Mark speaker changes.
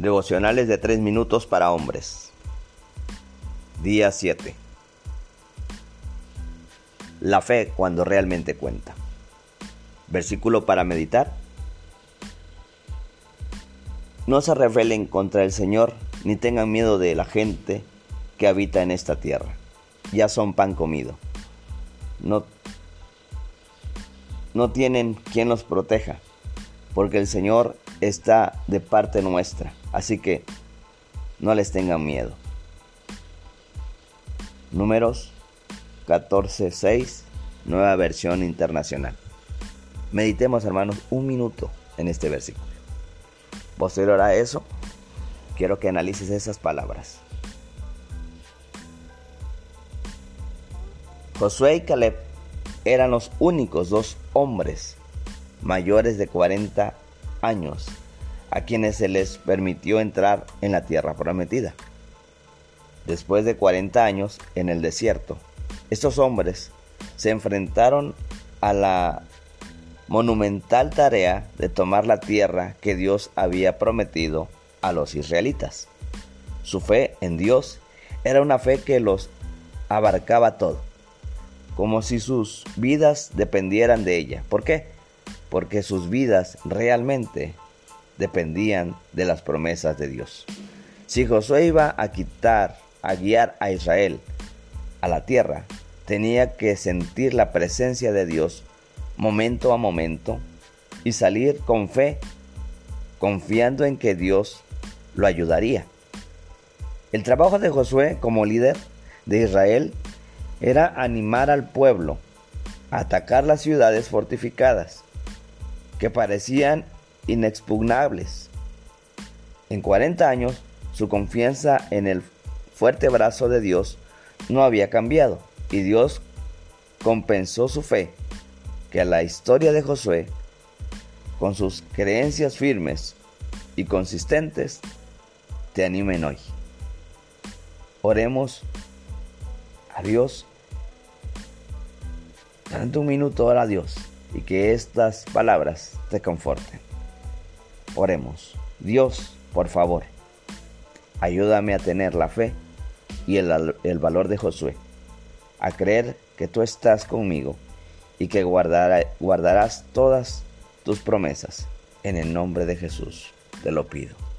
Speaker 1: Devocionales de 3 minutos para hombres. Día 7. La fe cuando realmente cuenta. Versículo para meditar. No se rebelen contra el Señor, ni tengan miedo de la gente que habita en esta tierra. Ya son pan comido. No, no tienen quien los proteja, porque el Señor está de parte nuestra. Así que no les tengan miedo. Números 14.6, nueva versión internacional. Meditemos, hermanos, un minuto en este versículo. Posterior a eso, quiero que analices esas palabras. Josué y Caleb eran los únicos dos hombres mayores de 40 años a quienes se les permitió entrar en la tierra prometida. Después de 40 años en el desierto, estos hombres se enfrentaron a la monumental tarea de tomar la tierra que Dios había prometido a los israelitas. Su fe en Dios era una fe que los abarcaba todo, como si sus vidas dependieran de ella. ¿Por qué? Porque sus vidas realmente dependían de las promesas de Dios. Si Josué iba a quitar, a guiar a Israel a la tierra, tenía que sentir la presencia de Dios momento a momento y salir con fe, confiando en que Dios lo ayudaría. El trabajo de Josué como líder de Israel era animar al pueblo a atacar las ciudades fortificadas que parecían inexpugnables. En 40 años, su confianza en el fuerte brazo de Dios no había cambiado y Dios compensó su fe, que la historia de Josué, con sus creencias firmes y consistentes, te animen hoy. Oremos a Dios. Durante un minuto, ora a Dios y que estas palabras te conforten. Oremos. Dios, por favor, ayúdame a tener la fe y el, el valor de Josué, a creer que tú estás conmigo y que guardarás todas tus promesas. En el nombre de Jesús te lo pido.